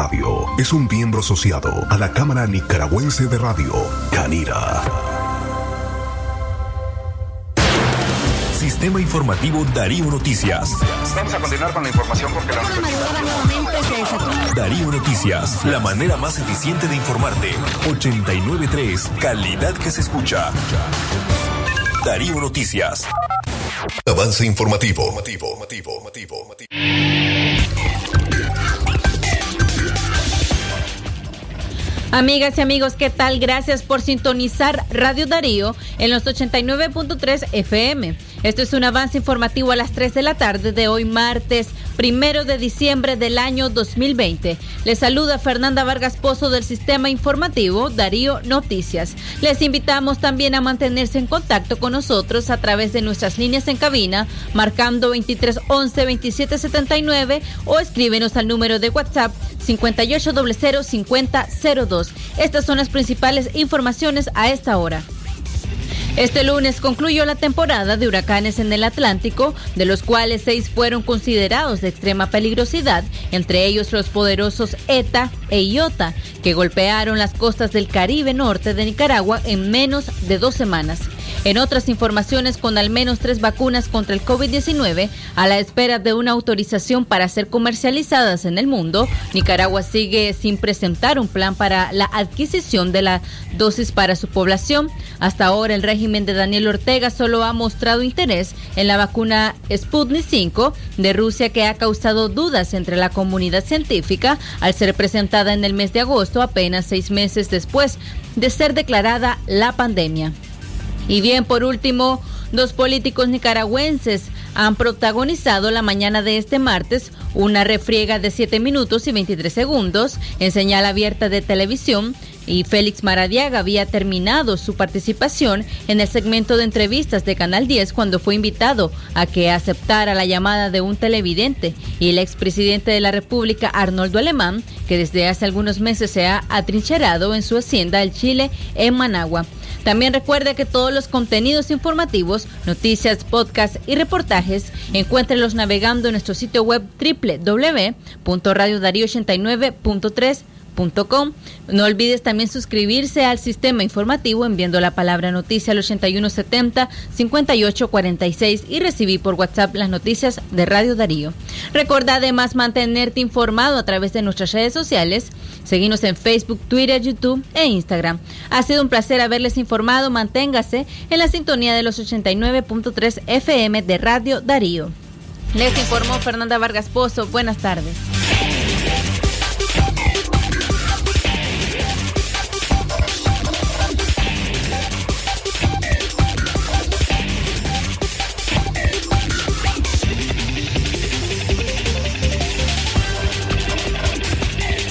Radio es un miembro asociado a la Cámara Nicaragüense de Radio, Canira. Sistema Informativo Darío Noticias. Vamos a continuar con la información porque la Darío Noticias, la manera más eficiente de informarte. 893, calidad que se escucha. Darío Noticias. Avance informativo. informativo, informativo, Amigas y amigos, ¿qué tal? Gracias por sintonizar Radio Darío en los 89.3 FM. Esto es un avance informativo a las 3 de la tarde de hoy martes, primero de diciembre del año 2020. Les saluda Fernanda Vargas Pozo del Sistema Informativo Darío Noticias. Les invitamos también a mantenerse en contacto con nosotros a través de nuestras líneas en cabina, marcando 2311 2779 o escríbenos al número de WhatsApp 58005002. Estas son las principales informaciones a esta hora. Este lunes concluyó la temporada de huracanes en el Atlántico, de los cuales seis fueron considerados de extrema peligrosidad, entre ellos los poderosos ETA e IOTA, que golpearon las costas del Caribe norte de Nicaragua en menos de dos semanas. En otras informaciones, con al menos tres vacunas contra el COVID-19 a la espera de una autorización para ser comercializadas en el mundo, Nicaragua sigue sin presentar un plan para la adquisición de la dosis para su población. Hasta ahora, el régimen de Daniel Ortega solo ha mostrado interés en la vacuna Sputnik 5 de Rusia que ha causado dudas entre la comunidad científica al ser presentada en el mes de agosto, apenas seis meses después de ser declarada la pandemia. Y bien, por último, dos políticos nicaragüenses han protagonizado la mañana de este martes una refriega de 7 minutos y 23 segundos en señal abierta de televisión y Félix Maradiaga había terminado su participación en el segmento de entrevistas de Canal 10 cuando fue invitado a que aceptara la llamada de un televidente y el expresidente de la República Arnoldo Alemán, que desde hace algunos meses se ha atrincherado en su hacienda el Chile en Managua. También recuerde que todos los contenidos informativos, noticias, podcasts y reportajes, encuéntrenlos navegando en nuestro sitio web www.radiodarío89.3 no olvides también suscribirse al sistema informativo enviando la palabra noticia al 8170 5846 y recibir por WhatsApp las noticias de Radio Darío. Recuerda además mantenerte informado a través de nuestras redes sociales. Seguimos en Facebook, Twitter, YouTube e Instagram. Ha sido un placer haberles informado. Manténgase en la sintonía de los 89.3 FM de Radio Darío. Les informó Fernanda Vargas Pozo. Buenas tardes.